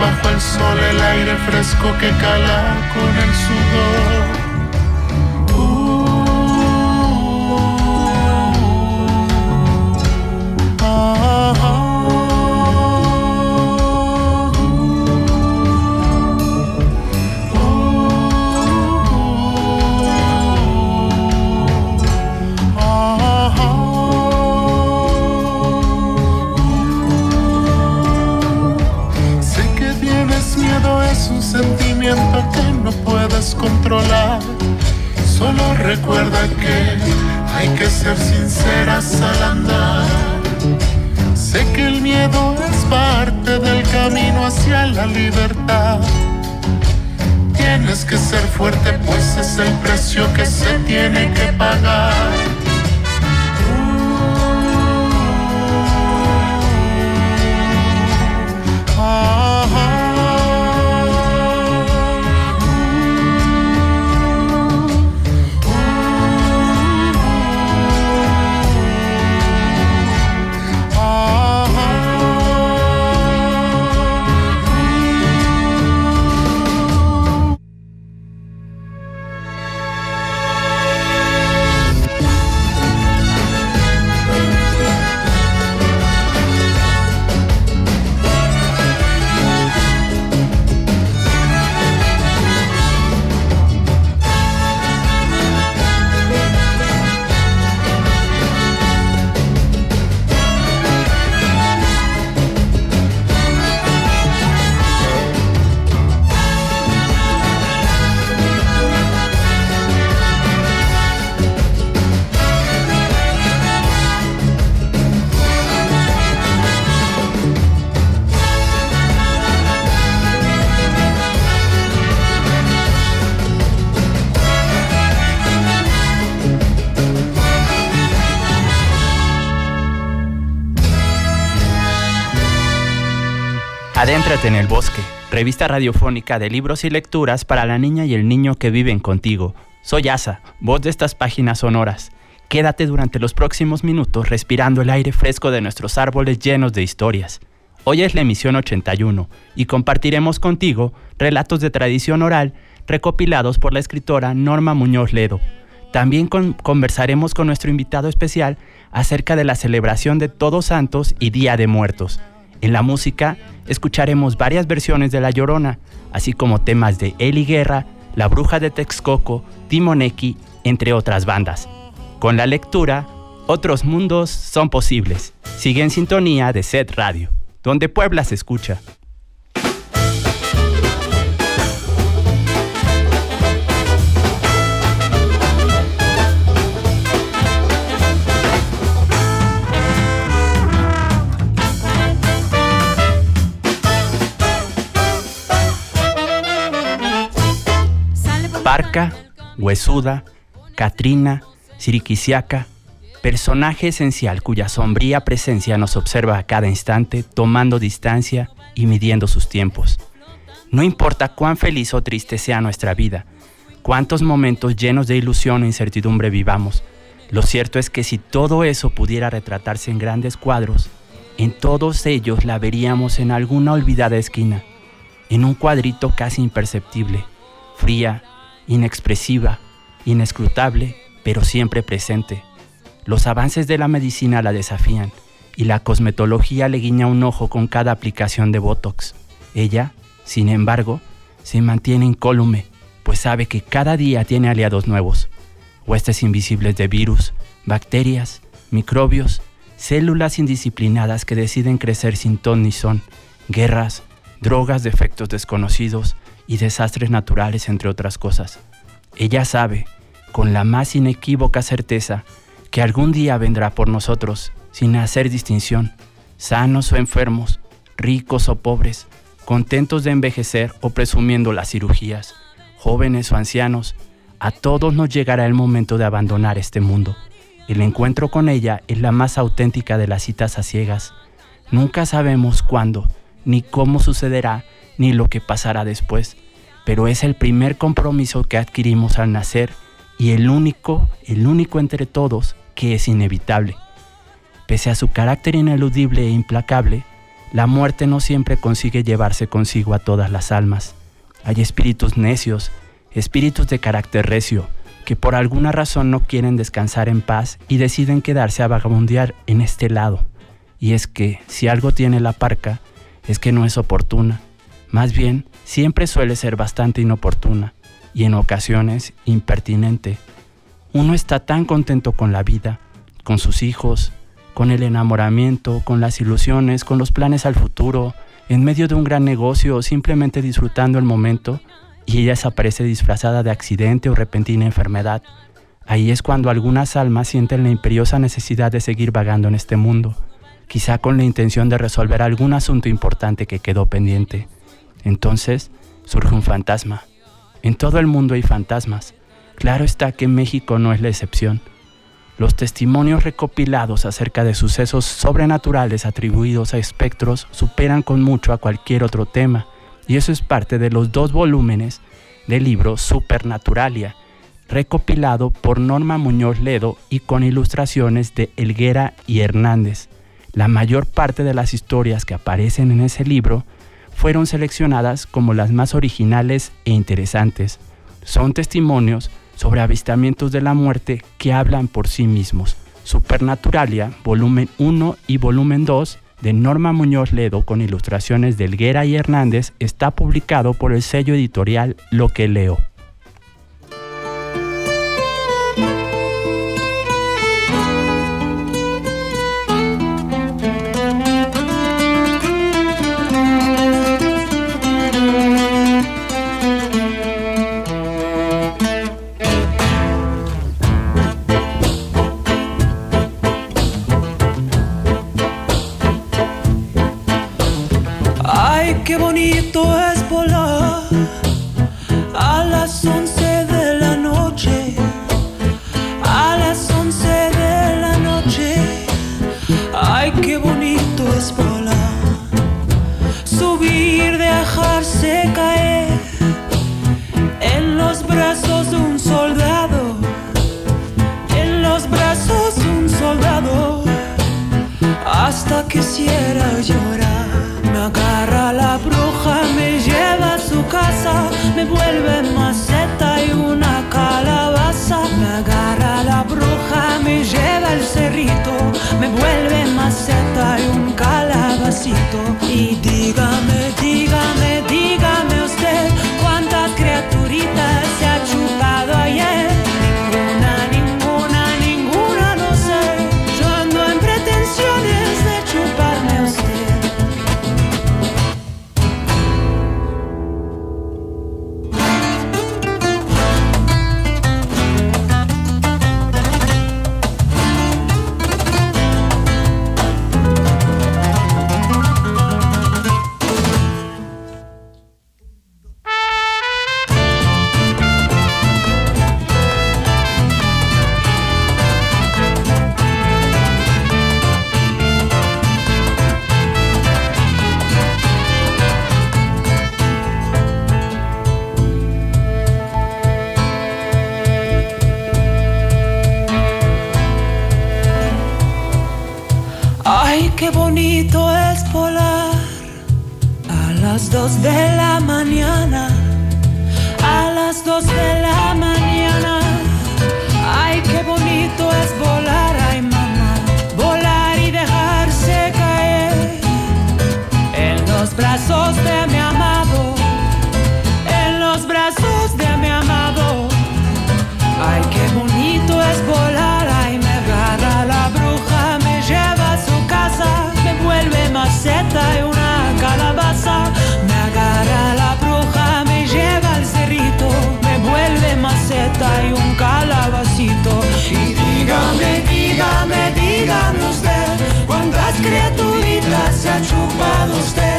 Bajo el sol el aire fresco que cala con el sudor. Controlar. Solo recuerda que hay que ser sinceras al andar. Sé que el miedo es parte del camino hacia la libertad. Tienes que ser fuerte, pues es el precio que se tiene que pagar. Adéntrate en el bosque, revista radiofónica de libros y lecturas para la niña y el niño que viven contigo. Soy Asa, voz de estas páginas sonoras. Quédate durante los próximos minutos respirando el aire fresco de nuestros árboles llenos de historias. Hoy es la emisión 81 y compartiremos contigo relatos de tradición oral recopilados por la escritora Norma Muñoz Ledo. También conversaremos con nuestro invitado especial acerca de la celebración de Todos Santos y Día de Muertos. En la música escucharemos varias versiones de La Llorona, así como temas de Eli Guerra, La Bruja de Texcoco, Timoneki, entre otras bandas. Con la lectura, otros mundos son posibles. Sigue en sintonía de Set Radio, donde Puebla se escucha. Parca, Huesuda, Katrina, Siriquisiaca, personaje esencial cuya sombría presencia nos observa a cada instante, tomando distancia y midiendo sus tiempos. No importa cuán feliz o triste sea nuestra vida, cuántos momentos llenos de ilusión o incertidumbre vivamos, lo cierto es que si todo eso pudiera retratarse en grandes cuadros, en todos ellos la veríamos en alguna olvidada esquina, en un cuadrito casi imperceptible, fría, inexpresiva, inescrutable, pero siempre presente. Los avances de la medicina la desafían y la cosmetología le guiña un ojo con cada aplicación de Botox. Ella, sin embargo, se mantiene incólume, pues sabe que cada día tiene aliados nuevos, huestes invisibles de virus, bacterias, microbios, células indisciplinadas que deciden crecer sin ton ni son, guerras, drogas de efectos desconocidos y desastres naturales, entre otras cosas. Ella sabe, con la más inequívoca certeza, que algún día vendrá por nosotros, sin hacer distinción, sanos o enfermos, ricos o pobres, contentos de envejecer o presumiendo las cirugías, jóvenes o ancianos, a todos nos llegará el momento de abandonar este mundo. El encuentro con ella es la más auténtica de las citas a ciegas. Nunca sabemos cuándo, ni cómo sucederá, ni lo que pasará después, pero es el primer compromiso que adquirimos al nacer y el único, el único entre todos que es inevitable. Pese a su carácter ineludible e implacable, la muerte no siempre consigue llevarse consigo a todas las almas. Hay espíritus necios, espíritus de carácter recio, que por alguna razón no quieren descansar en paz y deciden quedarse a vagabundear en este lado. Y es que, si algo tiene la parca, es que no es oportuna. Más bien, siempre suele ser bastante inoportuna y en ocasiones impertinente uno está tan contento con la vida, con sus hijos, con el enamoramiento, con las ilusiones, con los planes al futuro, en medio de un gran negocio o simplemente disfrutando el momento, y ella desaparece disfrazada de accidente o repentina enfermedad. Ahí es cuando algunas almas sienten la imperiosa necesidad de seguir vagando en este mundo, quizá con la intención de resolver algún asunto importante que quedó pendiente. Entonces surge un fantasma. En todo el mundo hay fantasmas, Claro está que México no es la excepción. Los testimonios recopilados acerca de sucesos sobrenaturales atribuidos a espectros superan con mucho a cualquier otro tema, y eso es parte de los dos volúmenes del libro Supernaturalia, recopilado por Norma Muñoz Ledo y con ilustraciones de Elguera y Hernández. La mayor parte de las historias que aparecen en ese libro fueron seleccionadas como las más originales e interesantes. Son testimonios sobre avistamientos de la muerte que hablan por sí mismos. Supernaturalia, volumen 1 y volumen 2 de Norma Muñoz Ledo con ilustraciones de Elguera y Hernández está publicado por el sello editorial Lo que leo. caer en los brazos de un soldado, en los brazos de un soldado, hasta quisiera llorar. Me agarra la bruja, me lleva a su casa, me vuelve maceta y una calabaza. Me agarra la bruja, me lleva al cerrito, me vuelve maceta y un calabacito. Y dígame. Brazos de mi amado. Ay, qué bonito es volar, ay me agarra la bruja, me lleva a su casa, me vuelve maceta y una calabaza, me agarra la bruja, me lleva al cerrito, me vuelve maceta y un calabacito. Y dígame, dígame, dígame usted, cuántas criaturitas se ha chupado usted.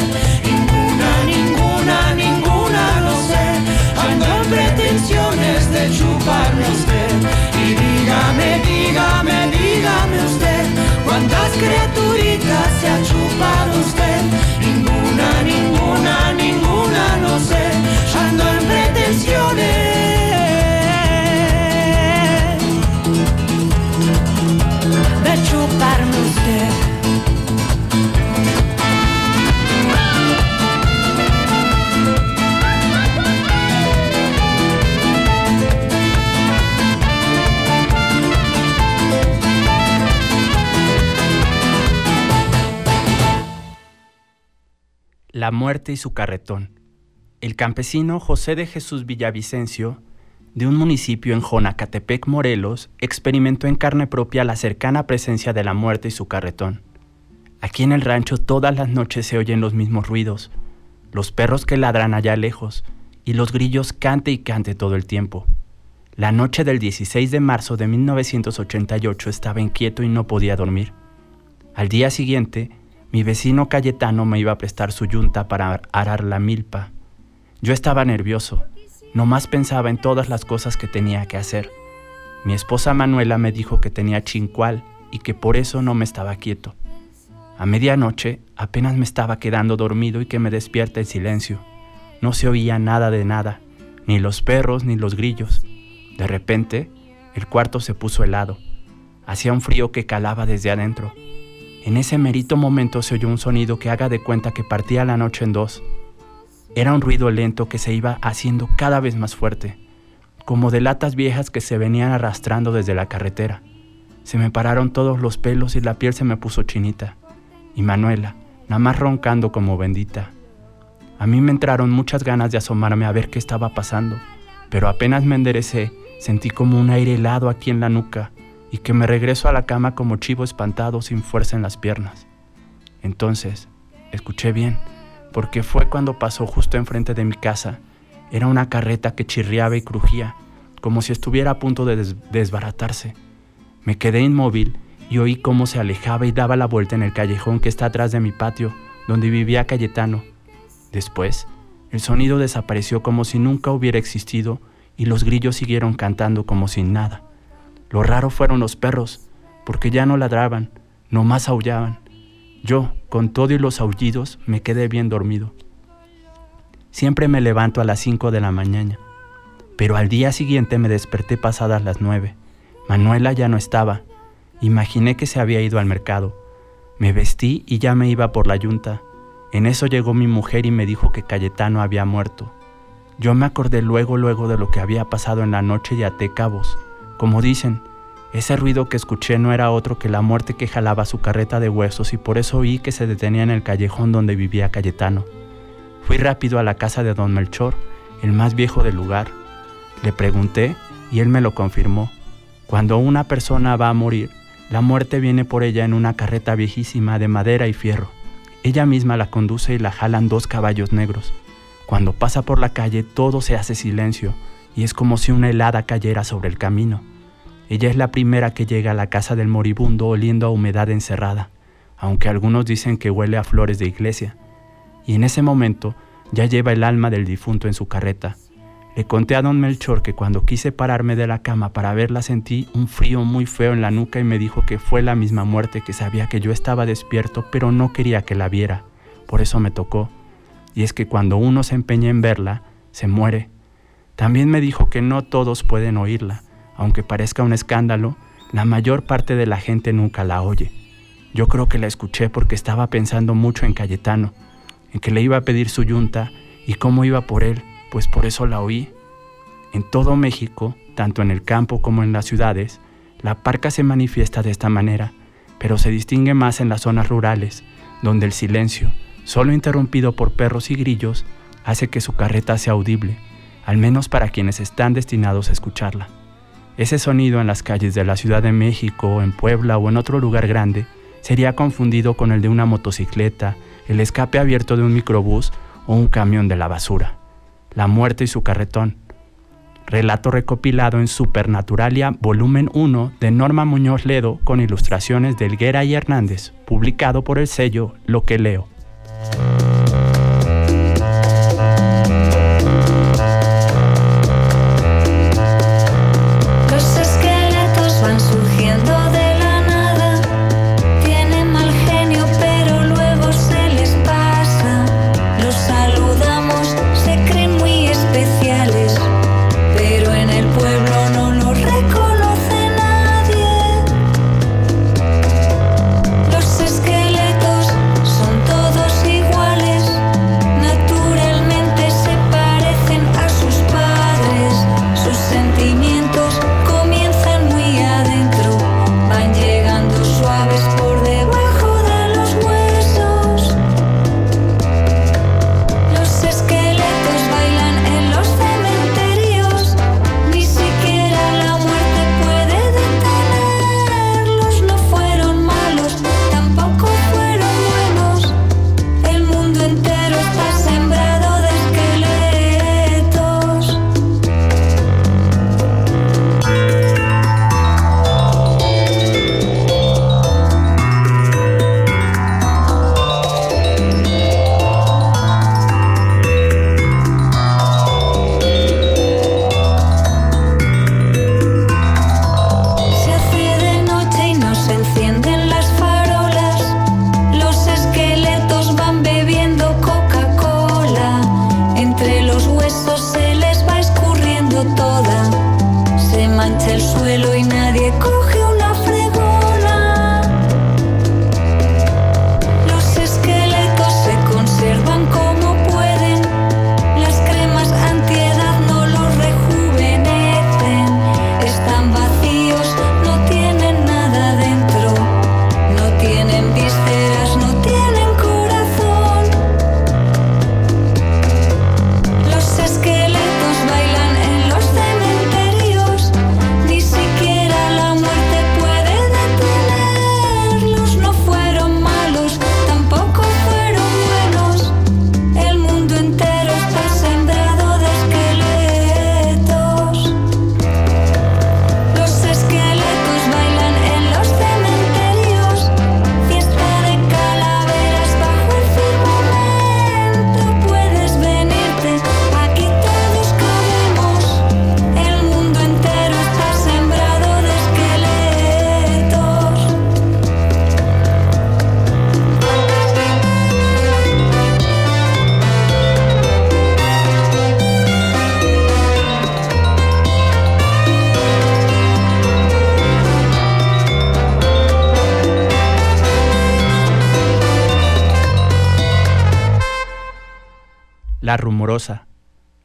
Chuparme usted. Y dígame, dígame, dígame usted, cuántas criaturitas se ha chupado usted. Ninguna, ninguna, ninguna, no sé. Ando en pretensiones La muerte y su carretón. El campesino José de Jesús Villavicencio, de un municipio en Jonacatepec, Morelos, experimentó en carne propia la cercana presencia de la muerte y su carretón. Aquí en el rancho todas las noches se oyen los mismos ruidos, los perros que ladran allá lejos y los grillos cante y cante todo el tiempo. La noche del 16 de marzo de 1988 estaba inquieto y no podía dormir. Al día siguiente, mi vecino Cayetano me iba a prestar su yunta para arar la milpa. Yo estaba nervioso, nomás pensaba en todas las cosas que tenía que hacer. Mi esposa Manuela me dijo que tenía chincual y que por eso no me estaba quieto. A medianoche apenas me estaba quedando dormido y que me despierta el silencio. No se oía nada de nada, ni los perros ni los grillos. De repente, el cuarto se puso helado. Hacía un frío que calaba desde adentro. En ese merito momento se oyó un sonido que haga de cuenta que partía la noche en dos. Era un ruido lento que se iba haciendo cada vez más fuerte, como de latas viejas que se venían arrastrando desde la carretera. Se me pararon todos los pelos y la piel se me puso chinita. Y Manuela, nada más roncando como bendita. A mí me entraron muchas ganas de asomarme a ver qué estaba pasando, pero apenas me enderecé, sentí como un aire helado aquí en la nuca y que me regreso a la cama como chivo espantado sin fuerza en las piernas. Entonces, escuché bien, porque fue cuando pasó justo enfrente de mi casa. Era una carreta que chirriaba y crujía, como si estuviera a punto de des- desbaratarse. Me quedé inmóvil y oí cómo se alejaba y daba la vuelta en el callejón que está atrás de mi patio, donde vivía Cayetano. Después, el sonido desapareció como si nunca hubiera existido y los grillos siguieron cantando como sin nada. Lo raro fueron los perros, porque ya no ladraban, nomás aullaban. Yo, con todo y los aullidos, me quedé bien dormido. Siempre me levanto a las 5 de la mañana, pero al día siguiente me desperté pasadas las 9. Manuela ya no estaba. Imaginé que se había ido al mercado. Me vestí y ya me iba por la yunta. En eso llegó mi mujer y me dijo que Cayetano había muerto. Yo me acordé luego, luego de lo que había pasado en la noche y até cabos. Como dicen, ese ruido que escuché no era otro que la muerte que jalaba su carreta de huesos y por eso oí que se detenía en el callejón donde vivía Cayetano. Fui rápido a la casa de don Melchor, el más viejo del lugar. Le pregunté y él me lo confirmó. Cuando una persona va a morir, la muerte viene por ella en una carreta viejísima de madera y fierro. Ella misma la conduce y la jalan dos caballos negros. Cuando pasa por la calle todo se hace silencio y es como si una helada cayera sobre el camino. Ella es la primera que llega a la casa del moribundo oliendo a humedad encerrada, aunque algunos dicen que huele a flores de iglesia. Y en ese momento ya lleva el alma del difunto en su carreta. Le conté a don Melchor que cuando quise pararme de la cama para verla sentí un frío muy feo en la nuca y me dijo que fue la misma muerte que sabía que yo estaba despierto pero no quería que la viera. Por eso me tocó. Y es que cuando uno se empeña en verla, se muere. También me dijo que no todos pueden oírla. Aunque parezca un escándalo, la mayor parte de la gente nunca la oye. Yo creo que la escuché porque estaba pensando mucho en Cayetano, en que le iba a pedir su yunta y cómo iba por él, pues por eso la oí. En todo México, tanto en el campo como en las ciudades, la parca se manifiesta de esta manera, pero se distingue más en las zonas rurales, donde el silencio, solo interrumpido por perros y grillos, hace que su carreta sea audible, al menos para quienes están destinados a escucharla. Ese sonido en las calles de la Ciudad de México, en Puebla o en otro lugar grande sería confundido con el de una motocicleta, el escape abierto de un microbús o un camión de la basura. La muerte y su carretón. Relato recopilado en Supernaturalia, volumen 1 de Norma Muñoz Ledo con ilustraciones de Elguera y Hernández, publicado por el sello Lo que leo.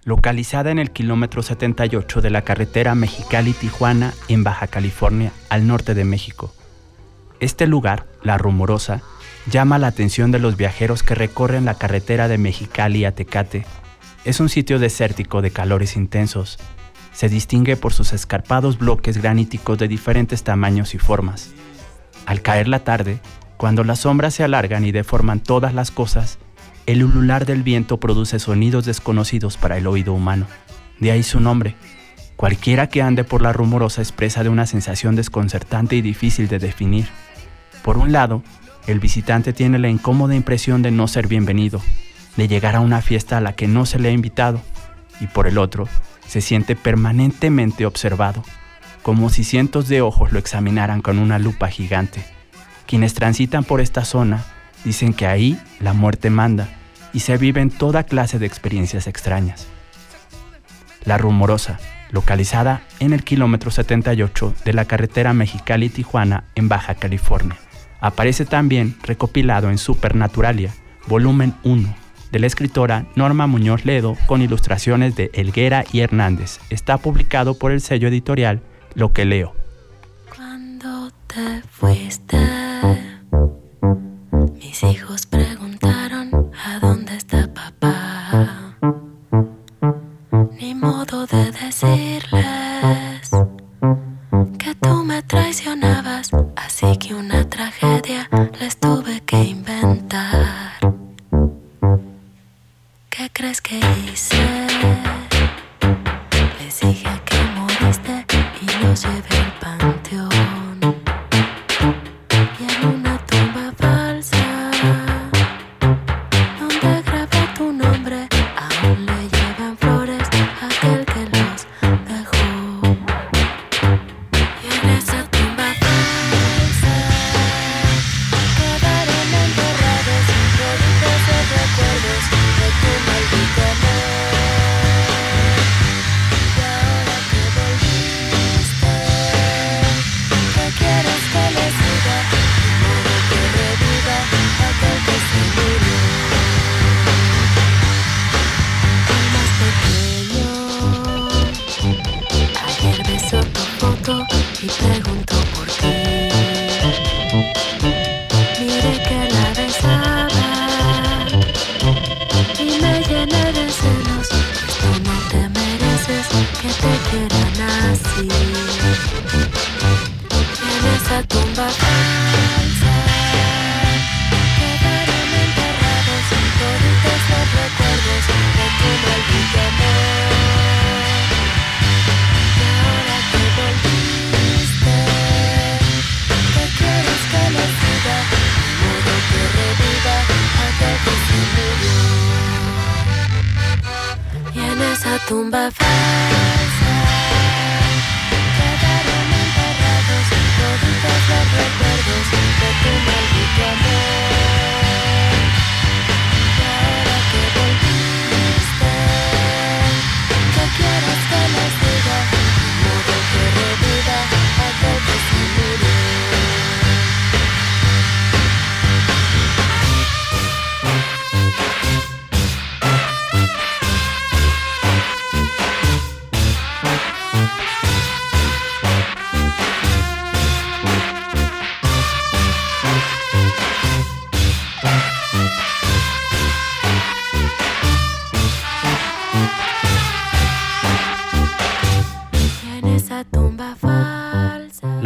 Localizada en el kilómetro 78 de la carretera Mexicali-Tijuana en Baja California, al norte de México. Este lugar, La Rumorosa, llama la atención de los viajeros que recorren la carretera de Mexicali a Tecate. Es un sitio desértico de calores intensos. Se distingue por sus escarpados bloques graníticos de diferentes tamaños y formas. Al caer la tarde, cuando las sombras se alargan y deforman todas las cosas, el ulular del viento produce sonidos desconocidos para el oído humano. De ahí su nombre. Cualquiera que ande por la rumorosa expresa de una sensación desconcertante y difícil de definir. Por un lado, el visitante tiene la incómoda impresión de no ser bienvenido, de llegar a una fiesta a la que no se le ha invitado, y por el otro, se siente permanentemente observado, como si cientos de ojos lo examinaran con una lupa gigante. Quienes transitan por esta zona Dicen que ahí la muerte manda y se viven toda clase de experiencias extrañas. La Rumorosa, localizada en el kilómetro 78 de la carretera Mexicali-Tijuana en Baja California, Aparece también recopilado en Supernaturalia, volumen 1, de la escritora Norma Muñoz Ledo con ilustraciones de Elguera y Hernández. Está publicado por el sello editorial Lo que leo. Cuando te fuiste, mis hijos preguntaron a dónde está papá. Ni modo de decirles que tú me traicionabas, así que una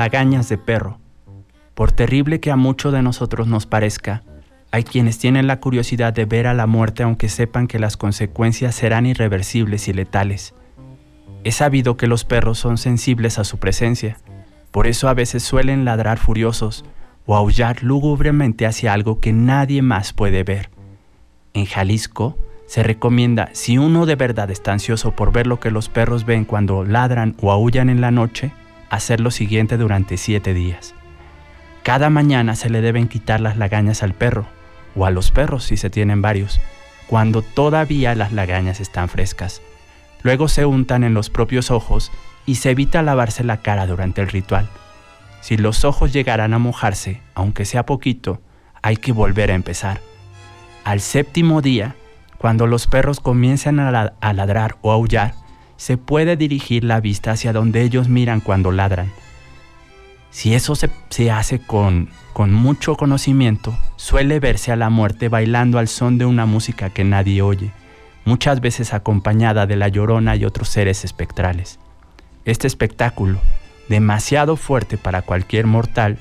Lagañas de perro. Por terrible que a muchos de nosotros nos parezca, hay quienes tienen la curiosidad de ver a la muerte aunque sepan que las consecuencias serán irreversibles y letales. Es sabido que los perros son sensibles a su presencia, por eso a veces suelen ladrar furiosos o aullar lúgubremente hacia algo que nadie más puede ver. En Jalisco se recomienda, si uno de verdad está ansioso por ver lo que los perros ven cuando ladran o aullan en la noche, hacer lo siguiente durante siete días. Cada mañana se le deben quitar las lagañas al perro, o a los perros si se tienen varios, cuando todavía las lagañas están frescas. Luego se untan en los propios ojos y se evita lavarse la cara durante el ritual. Si los ojos llegaran a mojarse, aunque sea poquito, hay que volver a empezar. Al séptimo día, cuando los perros comiencen a, la- a ladrar o aullar, se puede dirigir la vista hacia donde ellos miran cuando ladran. Si eso se, se hace con, con mucho conocimiento, suele verse a la muerte bailando al son de una música que nadie oye, muchas veces acompañada de la llorona y otros seres espectrales. Este espectáculo, demasiado fuerte para cualquier mortal,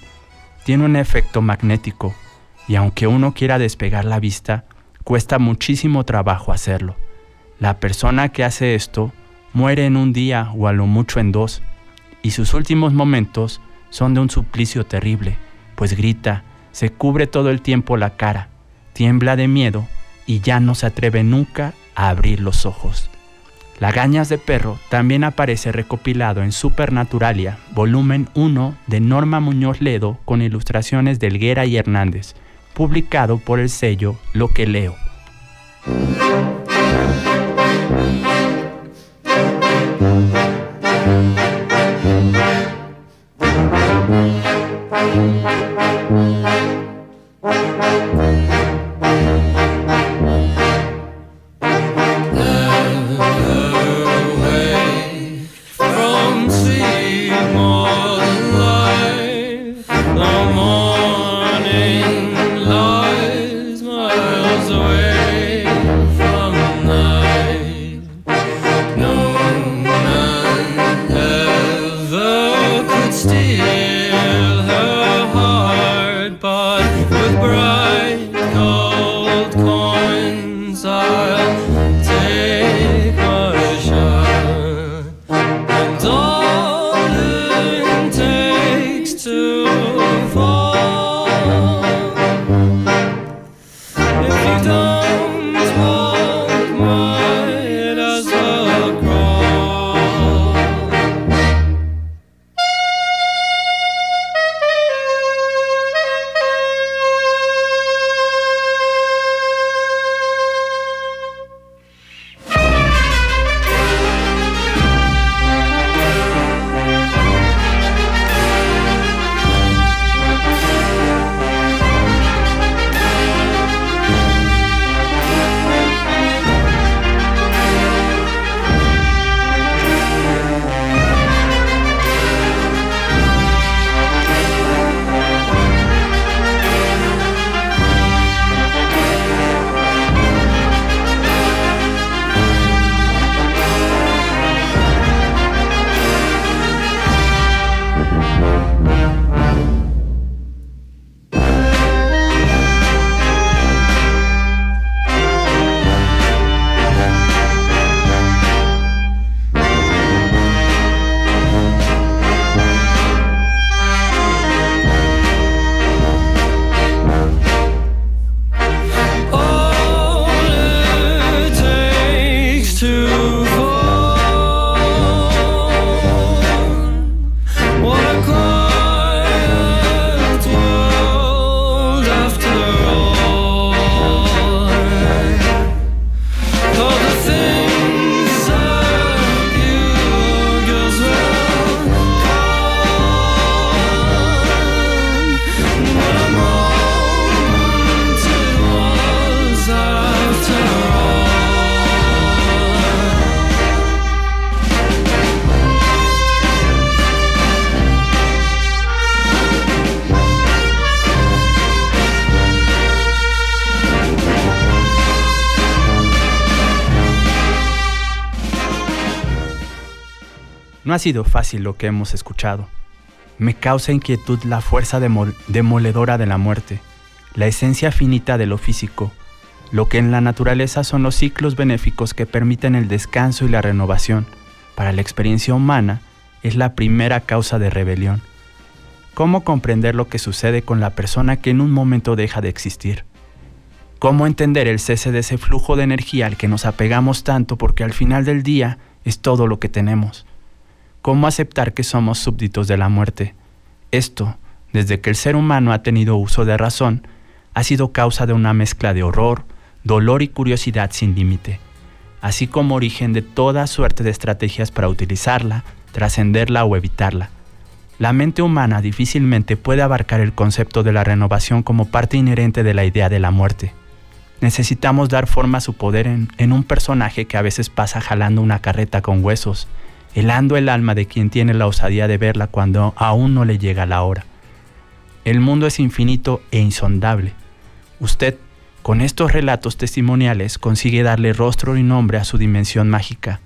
tiene un efecto magnético y aunque uno quiera despegar la vista, cuesta muchísimo trabajo hacerlo. La persona que hace esto muere en un día o a lo mucho en dos, y sus últimos momentos son de un suplicio terrible, pues grita, se cubre todo el tiempo la cara, tiembla de miedo y ya no se atreve nunca a abrir los ojos. Lagañas de perro también aparece recopilado en Supernaturalia, volumen 1 de Norma Muñoz Ledo con ilustraciones de Elguera y Hernández, publicado por el sello Lo que leo. Ha sido fácil lo que hemos escuchado. Me causa inquietud la fuerza demoledora de la muerte, la esencia finita de lo físico, lo que en la naturaleza son los ciclos benéficos que permiten el descanso y la renovación. Para la experiencia humana es la primera causa de rebelión. ¿Cómo comprender lo que sucede con la persona que en un momento deja de existir? ¿Cómo entender el cese de ese flujo de energía al que nos apegamos tanto porque al final del día es todo lo que tenemos? ¿Cómo aceptar que somos súbditos de la muerte? Esto, desde que el ser humano ha tenido uso de razón, ha sido causa de una mezcla de horror, dolor y curiosidad sin límite, así como origen de toda suerte de estrategias para utilizarla, trascenderla o evitarla. La mente humana difícilmente puede abarcar el concepto de la renovación como parte inherente de la idea de la muerte. Necesitamos dar forma a su poder en, en un personaje que a veces pasa jalando una carreta con huesos, helando el alma de quien tiene la osadía de verla cuando aún no le llega la hora. El mundo es infinito e insondable. Usted, con estos relatos testimoniales, consigue darle rostro y nombre a su dimensión mágica.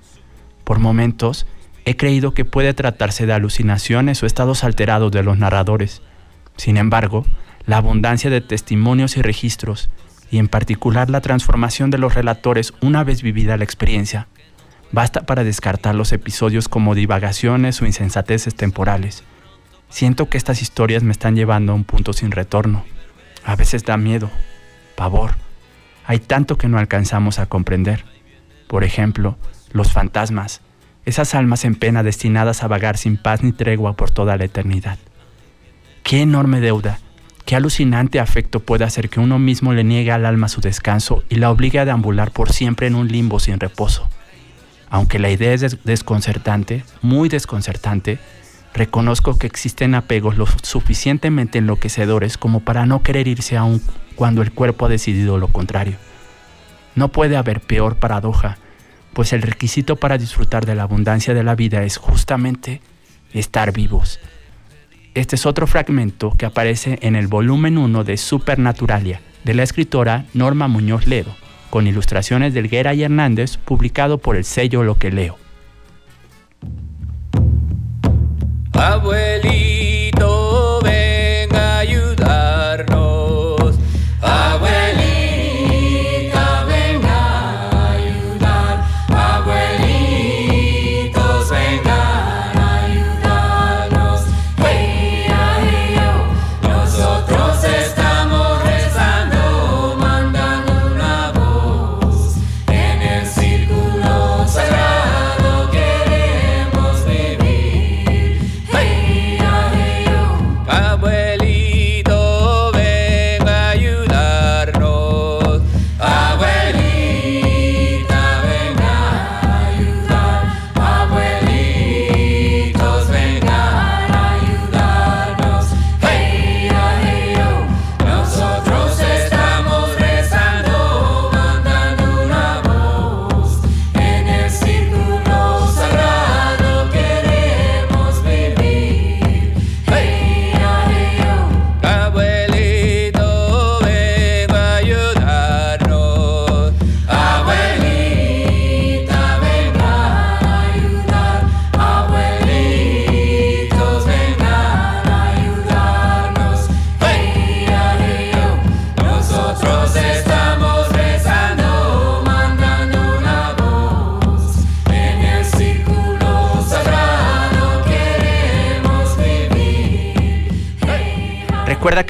Por momentos, he creído que puede tratarse de alucinaciones o estados alterados de los narradores. Sin embargo, la abundancia de testimonios y registros, y en particular la transformación de los relatores una vez vivida la experiencia, Basta para descartar los episodios como divagaciones o insensateces temporales. Siento que estas historias me están llevando a un punto sin retorno. A veces da miedo, pavor. Hay tanto que no alcanzamos a comprender. Por ejemplo, los fantasmas, esas almas en pena destinadas a vagar sin paz ni tregua por toda la eternidad. Qué enorme deuda, qué alucinante afecto puede hacer que uno mismo le niegue al alma su descanso y la obligue a deambular por siempre en un limbo sin reposo. Aunque la idea es desconcertante, muy desconcertante, reconozco que existen apegos lo suficientemente enloquecedores como para no querer irse aún cuando el cuerpo ha decidido lo contrario. No puede haber peor paradoja, pues el requisito para disfrutar de la abundancia de la vida es justamente estar vivos. Este es otro fragmento que aparece en el volumen 1 de Supernaturalia, de la escritora Norma Muñoz Ledo, con ilustraciones de Elguera y Hernández, publicado por el sello Lo que leo.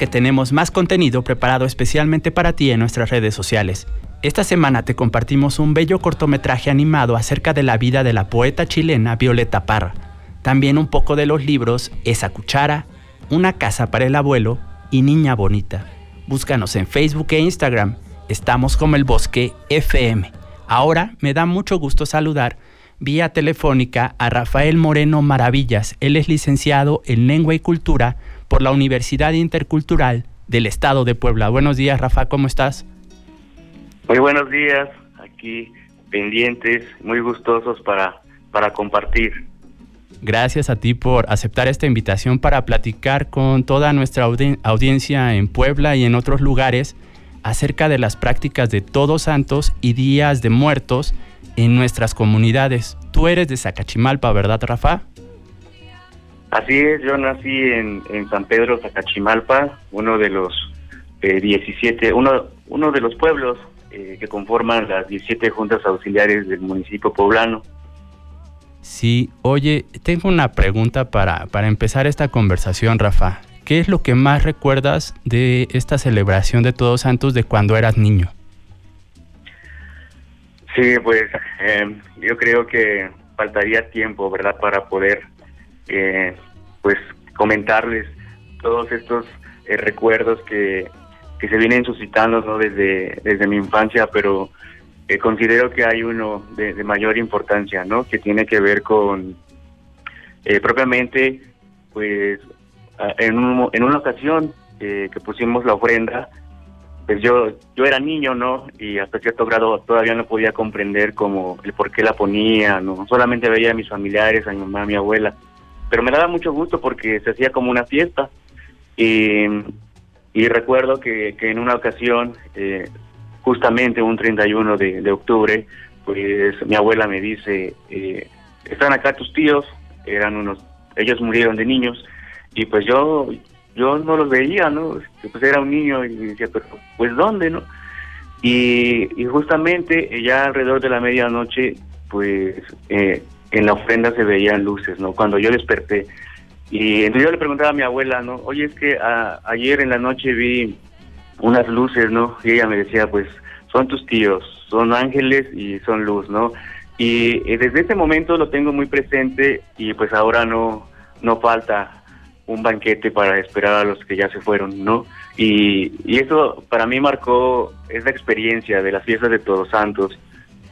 Que tenemos más contenido preparado especialmente para ti en nuestras redes sociales. Esta semana te compartimos un bello cortometraje animado acerca de la vida de la poeta chilena Violeta Parra. También un poco de los libros Esa cuchara, Una casa para el abuelo y Niña Bonita. Búscanos en Facebook e Instagram. Estamos como el Bosque FM. Ahora me da mucho gusto saludar vía telefónica a Rafael Moreno Maravillas. Él es licenciado en Lengua y Cultura por la Universidad Intercultural del Estado de Puebla. Buenos días, Rafa, ¿cómo estás? Muy buenos días, aquí pendientes, muy gustosos para, para compartir. Gracias a ti por aceptar esta invitación para platicar con toda nuestra audi- audiencia en Puebla y en otros lugares acerca de las prácticas de Todos Santos y Días de Muertos en nuestras comunidades. Tú eres de Zacachimalpa, ¿verdad, Rafa? Así es, yo nací en, en San Pedro, Zacachimalpa, uno de los eh, 17, uno, uno de los pueblos eh, que conforman las 17 juntas auxiliares del municipio poblano. Sí, oye, tengo una pregunta para, para empezar esta conversación, Rafa. ¿Qué es lo que más recuerdas de esta celebración de Todos Santos de cuando eras niño? Sí, pues eh, yo creo que faltaría tiempo, ¿verdad?, para poder, eh, pues, comentarles todos estos eh, recuerdos que, que se vienen suscitando, ¿no?, desde, desde mi infancia, pero eh, considero que hay uno de, de mayor importancia, ¿no?, que tiene que ver con, eh, propiamente, pues, en, un- en una ocasión que pusimos la ofrenda, pues yo yo era niño, ¿no? Y hasta cierto grado todavía no podía comprender como el por qué la ponía, ¿no? Solamente veía a mis familiares, a mi mamá, a mi abuela. Pero me daba mucho gusto porque se hacía como una fiesta. Y, y recuerdo que, que en una ocasión, eh, justamente un 31 de, de octubre, pues mi abuela me dice, eh, están acá tus tíos, eran unos, ellos murieron de niños, y pues yo yo no los veía, ¿no? Este, Pues era un niño y decía, pero pues ¿dónde, no? Y, y justamente ya alrededor de la medianoche, pues eh, en la ofrenda se veían luces, ¿no? Cuando yo desperté. Y entonces yo le preguntaba a mi abuela, ¿no? Oye, es que a- ayer en la noche vi unas luces, ¿no? Y ella me decía, pues son tus tíos, son ángeles y son luz, ¿no? Y eh, desde ese momento lo tengo muy presente y pues ahora no, no falta un banquete para esperar a los que ya se fueron, ¿no? Y, y eso para mí marcó esa experiencia de las fiestas de Todos Santos,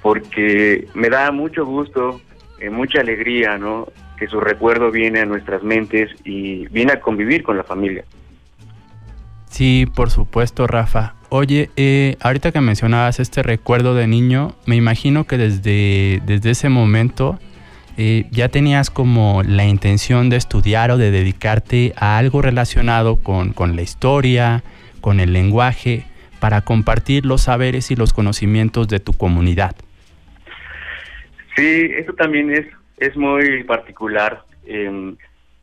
porque me da mucho gusto, eh, mucha alegría, ¿no? Que su recuerdo viene a nuestras mentes y viene a convivir con la familia. Sí, por supuesto, Rafa. Oye, eh, ahorita que mencionabas este recuerdo de niño, me imagino que desde, desde ese momento eh, ya tenías como la intención de estudiar o de dedicarte a algo relacionado con, con la historia, con el lenguaje, para compartir los saberes y los conocimientos de tu comunidad. Sí, eso también es, es muy particular. Eh,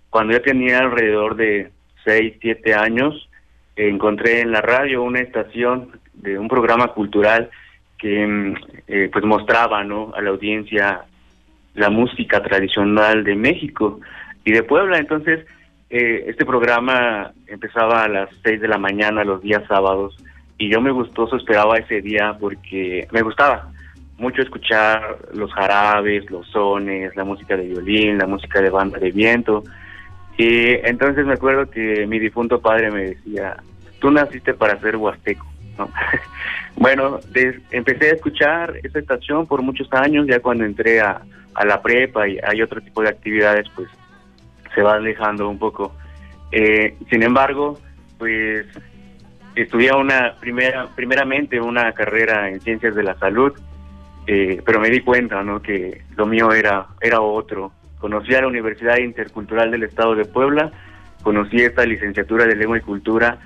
cuando yo tenía alrededor de 6, 7 años, encontré en la radio una estación de un programa cultural que mm, eh, pues mostraba ¿no? a la audiencia la música tradicional de México y de Puebla. Entonces, eh, este programa empezaba a las 6 de la mañana los días sábados y yo me gustoso esperaba ese día porque me gustaba mucho escuchar los jarabes, los sones, la música de violín, la música de banda de viento. Y entonces me acuerdo que mi difunto padre me decía, tú naciste para ser huasteco. ¿no? bueno, empecé a escuchar esa estación por muchos años, ya cuando entré a, a la prepa y hay otro tipo de actividades, pues se va alejando un poco. Eh, sin embargo, pues estudié una primera, primeramente una carrera en ciencias de la salud, eh, pero me di cuenta, ¿no? Que lo mío era era otro. Conocí a la Universidad Intercultural del Estado de Puebla, conocí esta licenciatura de Lengua y Cultura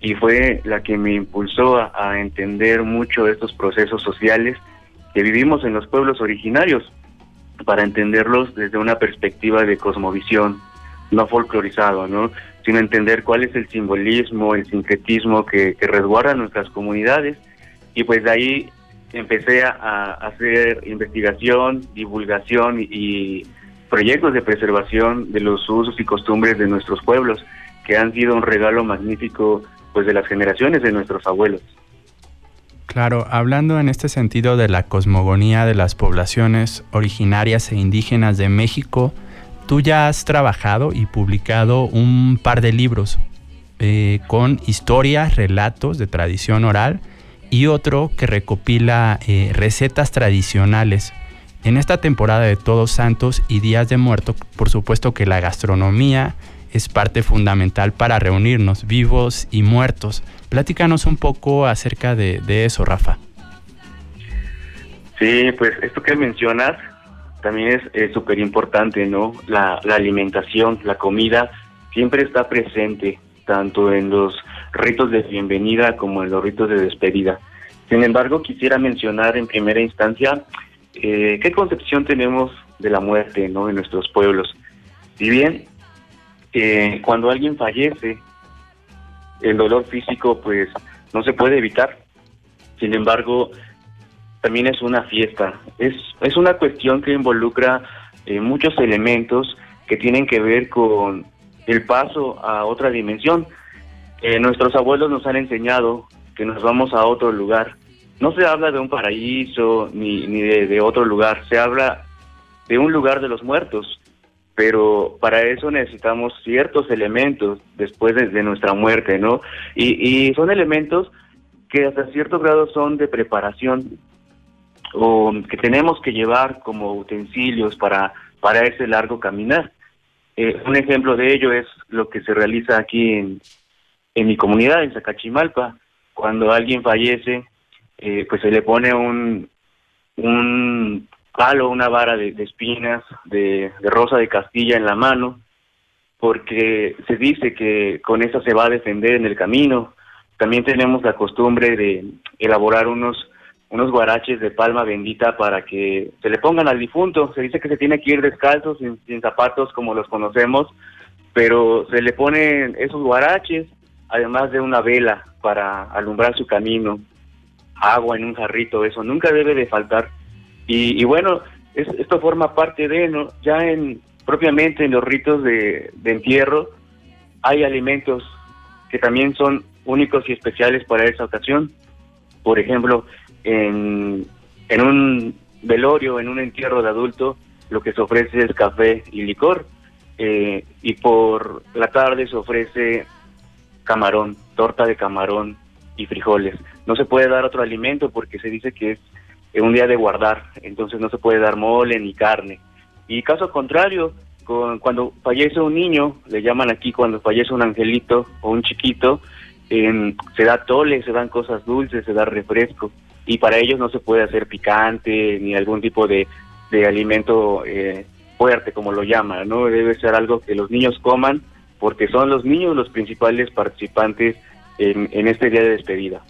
y fue la que me impulsó a, entender mucho estos procesos sociales que vivimos en los pueblos originarios para entenderlos desde una perspectiva de cosmovisión, no folclorizado, ¿no? sino entender cuál es el simbolismo, el sincretismo que, que resguarda nuestras comunidades. Y pues de ahí empecé a, hacer investigación, divulgación y, y proyectos de preservación de los usos y costumbres de nuestros pueblos, que han sido un regalo magnífico pues de las generaciones de nuestros abuelos. Claro, hablando en este sentido de la cosmogonía de las poblaciones originarias e indígenas de México, tú ya has trabajado y publicado un par de libros eh, con historias, relatos de tradición oral y otro que recopila eh, recetas tradicionales. En esta temporada de Todos Santos y Días de Muerto, por supuesto que la gastronomía es parte fundamental para reunirnos, vivos y muertos. Platícanos un poco acerca de, eso, Rafa. Sí, pues esto que mencionas también es súper importante, ¿no? La alimentación, la comida siempre está presente, tanto en los ritos de bienvenida como en los ritos de despedida. Sin embargo, quisiera mencionar en primera instancia eh, qué concepción tenemos de la muerte, ¿no? En nuestros pueblos. Si bien eh, cuando alguien fallece, el dolor físico, pues, no se puede evitar. Sin embargo, también es una fiesta. Es, es una cuestión que involucra eh, muchos elementos que tienen que ver con el paso a otra dimensión. Eh, nuestros abuelos nos han enseñado que nos vamos a otro lugar. No se habla de un paraíso ni, ni de, otro lugar, se habla de un lugar de los muertos, pero para eso necesitamos ciertos elementos después de, nuestra muerte, ¿no? Y, y son elementos que hasta cierto grado son de preparación o que tenemos que llevar como utensilios para, para ese largo caminar. Eh, un ejemplo de ello es lo que se realiza aquí en, en mi comunidad, en Zacachimalpa. Cuando alguien fallece, eh, pues se le pone un, un palo, una vara de, espinas, de, rosa de Castilla en la mano, porque se dice que con esa se va a defender en el camino. También tenemos la costumbre de elaborar unos unos guaraches de palma bendita para que se le pongan al difunto. Se dice que se tiene que ir descalzo, sin zapatos como los conocemos, pero se le ponen esos guaraches, además de una vela para alumbrar su camino, agua en un jarrito, eso nunca debe de faltar. Y, y bueno, es, esto forma parte de, ¿no? Ya en propiamente en los ritos de, de entierro hay alimentos que también son únicos y especiales para esa ocasión. Por ejemplo, en, en un velorio, en un entierro de adulto, lo que se ofrece es café y licor. Eh, y por la tarde se ofrece camarón, torta de camarón y frijoles. No se puede dar otro alimento porque se dice que es un día de guardar, entonces no se puede dar mole ni carne. Y caso contrario, con, cuando fallece un niño, le llaman aquí cuando fallece un angelito o un chiquito, eh, se da tole, se dan cosas dulces, se da refresco y para ellos no se puede hacer picante ni algún tipo de, de alimento eh, fuerte, como lo llaman, ¿no? Debe ser algo que los niños coman porque son los niños los principales participantes en, en este día de despedida.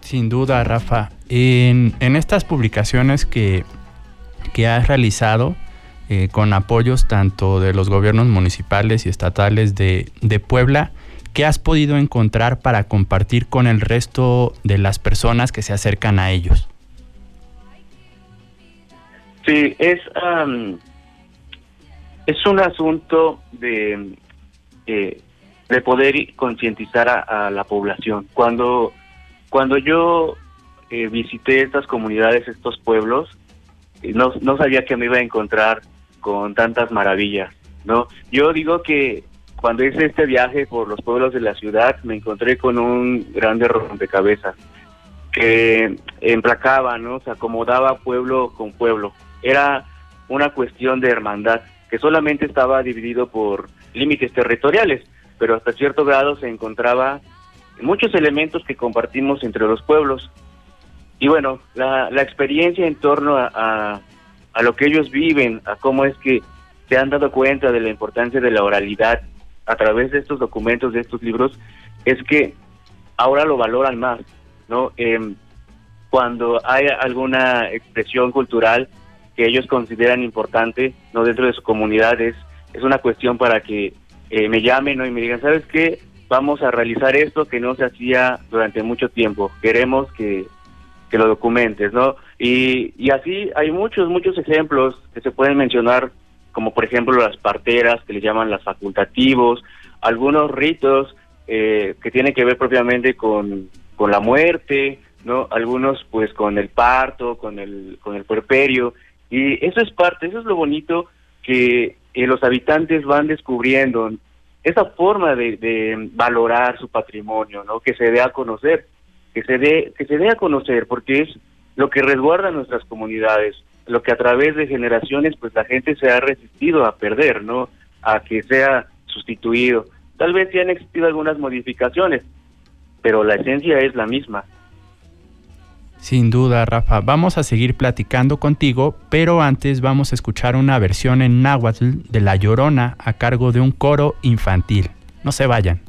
Sin duda, Rafa. En, en estas publicaciones que, que has realizado, eh, con apoyos tanto de los gobiernos municipales y estatales de, de Puebla, ¿qué has podido encontrar para compartir con el resto de las personas que se acercan a ellos? Sí, es, am, es un asunto de, eh, de poder concientizar a, a la población. Cuando, cuando yo eh, visité estas comunidades, estos pueblos, eh, no, no sabía que me iba a encontrar con tantas maravillas, ¿no? Yo digo que cuando hice este viaje por los pueblos de la ciudad, me encontré con un grande rompecabezas que emplacaba, ¿no? Se acomodaba pueblo con pueblo. Era una cuestión de hermandad que solamente estaba dividido por límites territoriales, pero hasta cierto grado se encontraba muchos elementos que compartimos entre los pueblos. Y bueno, la, la experiencia en torno a, a, lo que ellos viven, a cómo es que se han dado cuenta de la importancia de la oralidad a través de estos documentos, de estos libros, es que ahora lo valoran más, ¿no? Em, cuando hay alguna expresión cultural que ellos consideran importante, no dentro de su comunidad, es, una cuestión para que eh, me llamen ¿no? y me digan, ¿sabes qué? Vamos a realizar esto que no se hacía durante mucho tiempo. Queremos que, que lo documentes, ¿no? Y, y así hay muchos, muchos ejemplos que se pueden mencionar, como por ejemplo las parteras, que le llaman las facultativos, algunos ritos eh, que tienen que ver propiamente con, con la muerte, ¿no? Algunos pues con el parto, con el, con el puerperio, y eso es parte, eso es lo bonito que eh, los habitantes van descubriendo, esa forma de, de valorar su patrimonio, ¿no? Que se dé a conocer, que se dé, que se dé a conocer, porque es lo que resguarda nuestras comunidades, lo que a través de generaciones pues la gente se ha resistido a perder, ¿no? A que sea sustituido. Tal vez sí han existido algunas modificaciones, pero la esencia es la misma. Sin duda, Rafa. Vamos a seguir platicando contigo, pero antes vamos a escuchar una versión en náhuatl de La Llorona a cargo de un coro infantil. No se vayan.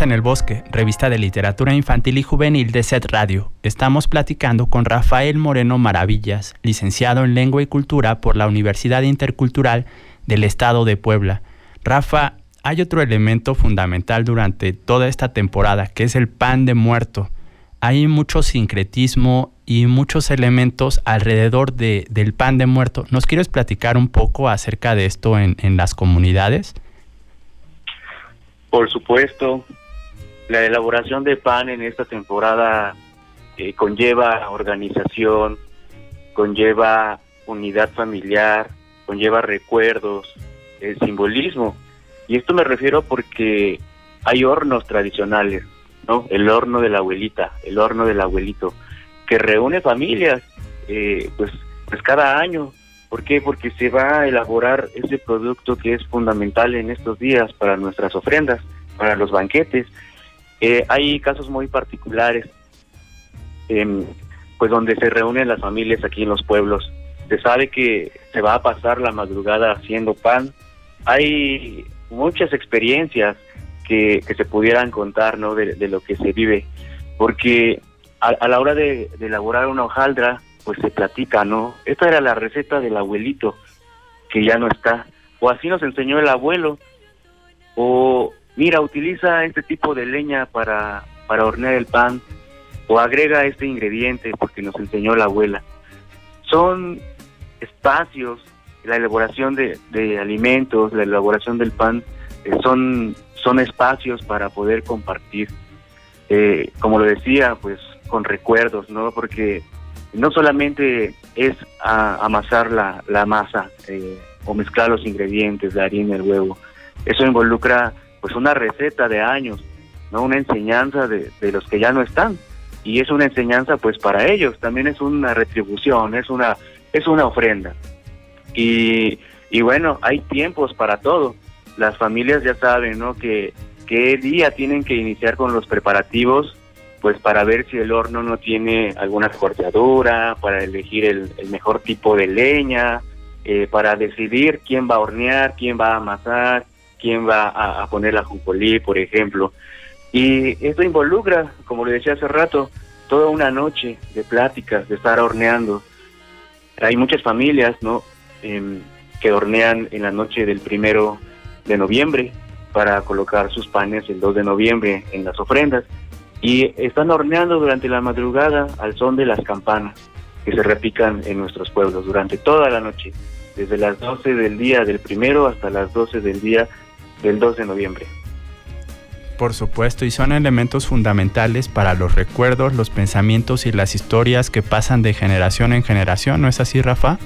En El Bosque, revista de literatura infantil y juvenil de SET Radio. Estamos platicando con Rafael Moreno Maravillas, licenciado en Lengua y Cultura por la Universidad Intercultural del Estado de Puebla. Rafa, hay otro elemento fundamental durante toda esta temporada, que es el pan de muerto. Hay mucho sincretismo y muchos elementos alrededor de, del pan de muerto. ¿Nos quieres platicar un poco acerca de esto en, en las comunidades? Por supuesto, la elaboración de pan en esta temporada eh, conlleva organización, conlleva unidad familiar, conlleva recuerdos, eh, simbolismo. Y esto me refiero porque hay hornos tradicionales, ¿no? El horno de la abuelita, el horno del abuelito, que reúne familias, eh, pues, pues cada año. ¿Por qué? Porque se va a elaborar ese producto que es fundamental en estos días para nuestras ofrendas, para los banquetes. Eh, hay casos muy particulares, em, pues donde se reúnen las familias aquí en los pueblos. Se sabe que se va a pasar la madrugada haciendo pan. Hay muchas experiencias que, se pudieran contar, ¿no? De, lo que se vive, porque a, a la hora de, de elaborar una hojaldra, pues se platica, ¿no? Esta era la receta del abuelito, que ya no está. O así nos enseñó el abuelo. O mira, utiliza este tipo de leña para, para hornear el pan. O agrega este ingrediente porque nos enseñó la abuela. Son espacios, la elaboración de, de alimentos, la elaboración del pan, eh, son, son espacios para poder compartir. Eh, como lo decía, pues con recuerdos, ¿no? Porque no solamente es amasar la, la masa eh, o mezclar los ingredientes, la harina, el huevo. Eso involucra pues una receta de años, no una enseñanza de, de los que ya no están. Y es una enseñanza pues para ellos, también es una retribución, es una, es una ofrenda. Y, y bueno, hay tiempos para todo. Las familias ya saben, ¿no? Que qué día tienen que iniciar con los preparativos pues para ver si el horno no tiene alguna corteadura, para elegir el, el mejor tipo de leña, eh, para decidir quién va a hornear, quién va a amasar, quién va a, a poner la juncolí, por ejemplo. Y esto involucra, como le decía hace rato, toda una noche de pláticas, de estar horneando. Hay muchas familias, ¿no? Em, que hornean en la noche del primero de noviembre para colocar sus panes el 2 de noviembre en las ofrendas y están horneando durante la madrugada al son de las campanas que se repican en nuestros pueblos durante toda la noche, desde las 12 del día del primero hasta las 12 del día del 2 de noviembre. Por supuesto, y son elementos fundamentales para los recuerdos, los pensamientos y las historias que pasan de generación en generación, ¿no es así, Rafa?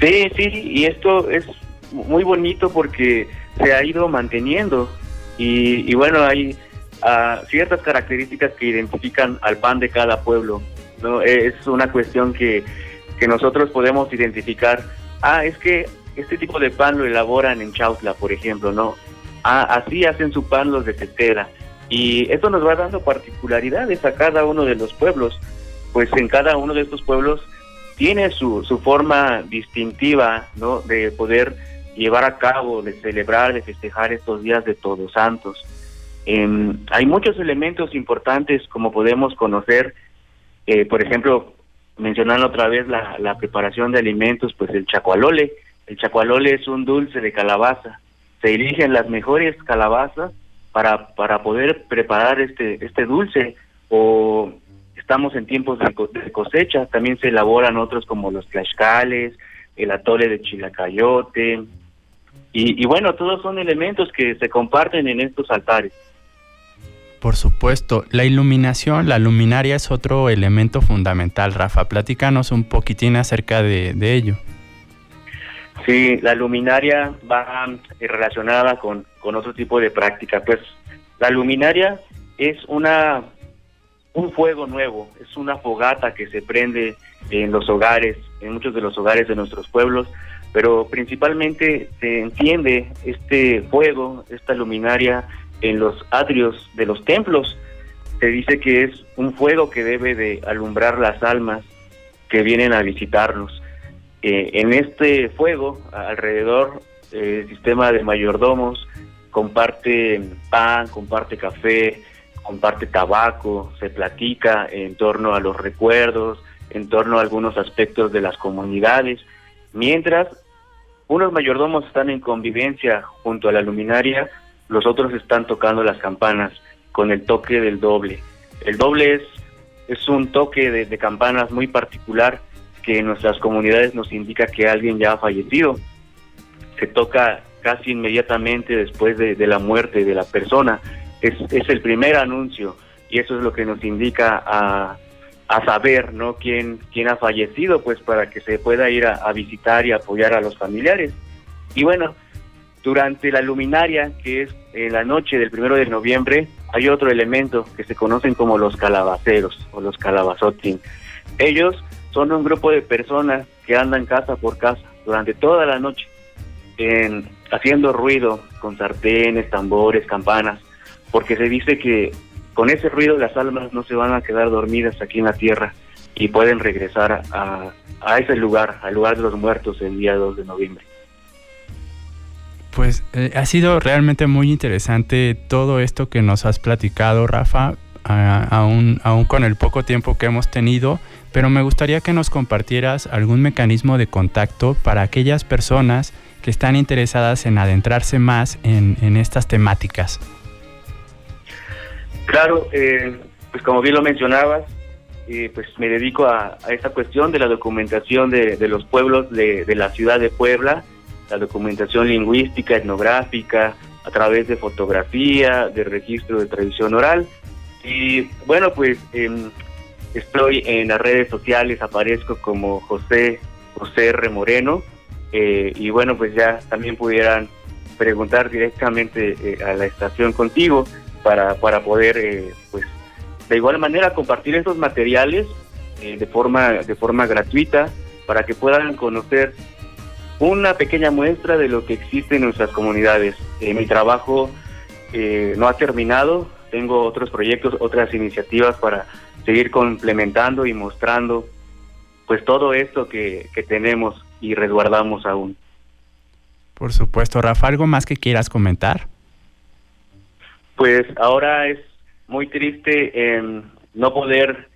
Sí, sí, y esto es muy bonito porque se ha ido manteniendo y, y bueno, hay ah, ciertas características que identifican al pan de cada pueblo. ¿no? Es una cuestión que, que nosotros podemos identificar. Ah, es que este tipo de pan lo elaboran en Chautla, por ejemplo, ¿no? Así hacen su pan los de Tetera. Y esto nos va dando particularidades a cada uno de los pueblos, pues en cada uno de estos pueblos tiene su, su forma distintiva, ¿no? De poder llevar a cabo, de celebrar, de festejar estos días de Todos Santos. Em, hay muchos elementos importantes como podemos conocer, eh, por ejemplo, mencionando otra vez la, la preparación de alimentos, pues el chacualole. El chacualole es un dulce de calabaza. Se eligen las mejores calabazas para, para poder preparar este, este dulce o estamos en tiempos de, de cosecha, también se elaboran otros como los tlaxcales, el atole de chilacayote, y, y bueno, todos son elementos que se comparten en estos altares. Por supuesto, la iluminación, la luminaria es otro elemento fundamental, Rafa. Platícanos un poquitín acerca de, de ello. Sí, la luminaria va eh, relacionada con, con otro tipo de práctica. Pues la luminaria es una un fuego nuevo, es una fogata que se prende en los hogares, en muchos de los hogares de nuestros pueblos, pero principalmente se enciende este fuego, esta luminaria en los atrios de los templos. Se dice que es un fuego que debe de alumbrar las almas que vienen a visitarnos. Eh, en este fuego, alrededor del sistema de mayordomos, comparte pan, comparte café, comparte tabaco, se platica en torno a los recuerdos, en torno a algunos aspectos de las comunidades, mientras unos mayordomos están en convivencia junto a la luminaria, los otros están tocando las campanas con el toque del doble. El doble es, es un toque de, de campanas muy particular que en nuestras comunidades nos indica que alguien ya ha fallecido. Se toca casi inmediatamente después de, de la muerte de la persona. Es, es el primer anuncio y eso es lo que nos indica a, a saber no quién, quién ha fallecido, pues para que se pueda ir a, a visitar y apoyar a los familiares. Y bueno, durante la luminaria, que es en la noche del primero de noviembre, hay otro elemento que se conocen como los calabaceros o los calabazotín. Ellos son un grupo de personas que andan casa por casa durante toda la noche, en- haciendo ruido con sartenes, tambores, campanas, porque se dice que con ese ruido las almas no se van a quedar dormidas aquí en la tierra y pueden regresar a, ese lugar, al lugar de los muertos el día 2 de noviembre. Pues eh, ha sido realmente muy interesante todo esto que nos has platicado, Rafa, aún, aún con el poco tiempo que hemos tenido, pero me gustaría que nos compartieras algún mecanismo de contacto para aquellas personas que están interesadas en adentrarse más en, en estas temáticas. Claro, eh, pues como bien lo mencionabas, eh, pues me dedico a, esta cuestión de la documentación de, de los pueblos de, de la ciudad de Puebla, la documentación lingüística, etnográfica, a través de fotografía, de registro de tradición oral. Y bueno, pues em, estoy en las redes sociales, aparezco como José José R. Moreno. eh, y bueno, pues ya también pudieran preguntar directamente eh, a la estación contigo para, para poder, eh, pues, de igual manera compartir estos materiales eh, de forma de forma gratuita para que puedan conocer una pequeña muestra de lo que existe en nuestras comunidades. Eh, mi trabajo eh, no ha terminado, tengo otros proyectos, otras iniciativas para seguir complementando y mostrando pues todo esto que, que tenemos y resguardamos aún. Por supuesto, Rafa, ¿algo más que quieras comentar? Pues ahora es muy triste em, no poder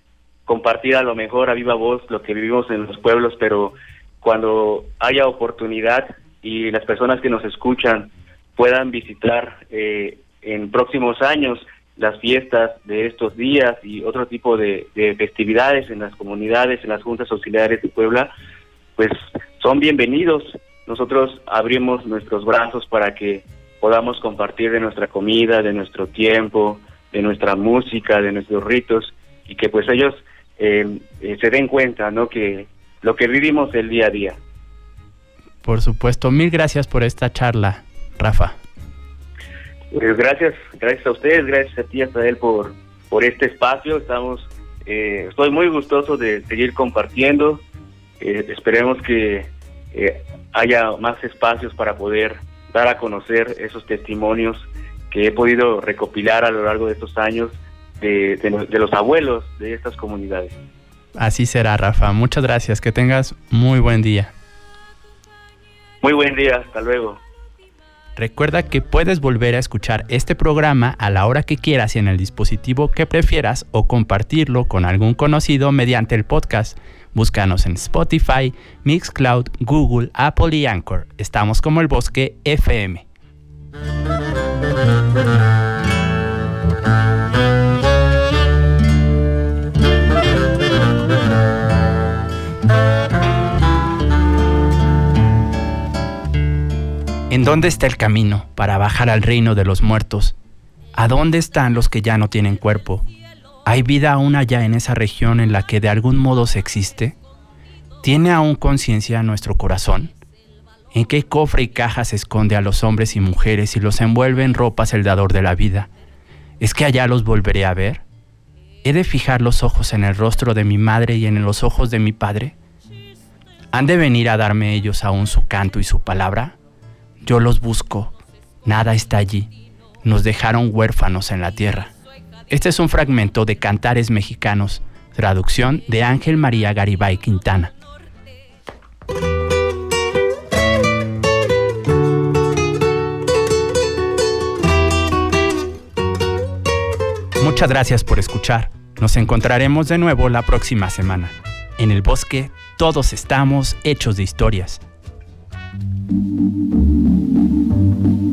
compartir a lo mejor a viva voz lo que vivimos en los pueblos, pero cuando haya oportunidad y las personas que nos escuchan puedan visitar eh, en próximos años las fiestas de estos días y otro tipo de, de festividades en las comunidades, en las juntas auxiliares de Puebla, pues son bienvenidos. Nosotros abrimos nuestros brazos para que podamos compartir de nuestra comida, de nuestro tiempo, de nuestra música, de nuestros ritos y que pues ellos eh, eh, se den cuenta, ¿no? Que lo que vivimos el día a día. Por supuesto, mil gracias por esta charla, Rafa. Pues gracias, gracias a ustedes, gracias a ti, Azael, por, por este espacio. Estamos, eh, estoy muy gustoso de seguir compartiendo. Eh, esperemos que eh, haya más espacios para poder dar a conocer esos testimonios que he podido recopilar a lo largo de estos años de, de, de los abuelos de estas comunidades. Así será, Rafa. Muchas gracias. Que tengas muy buen día. Muy buen día, hasta luego. Recuerda que puedes volver a escuchar este programa a la hora que quieras y en el dispositivo que prefieras o compartirlo con algún conocido mediante el podcast. Búscanos en Spotify, Mixcloud, Google, Apple y Anchor. Estamos como el Bosque FM. ¿En dónde está el camino para bajar al reino de los muertos? ¿A dónde están los que ya no tienen cuerpo? ¿Hay vida aún allá en esa región en la que de algún modo se existe? ¿Tiene aún conciencia nuestro corazón? ¿En qué cofre y caja se esconde a los hombres y mujeres y los envuelve en ropas el dador de la vida? ¿Es que allá los volveré a ver? ¿He de fijar los ojos en el rostro de mi madre y en los ojos de mi padre? ¿Han de venir a darme ellos aún su canto y su palabra? Yo los busco. Nada está allí. Nos dejaron huérfanos en la tierra. Este es un fragmento de Cantares Mexicanos, traducción de Ángel María Garibay Quintana. Muchas gracias por escuchar. Nos encontraremos de nuevo la próxima semana. En el bosque todos estamos hechos de historias. Thank you.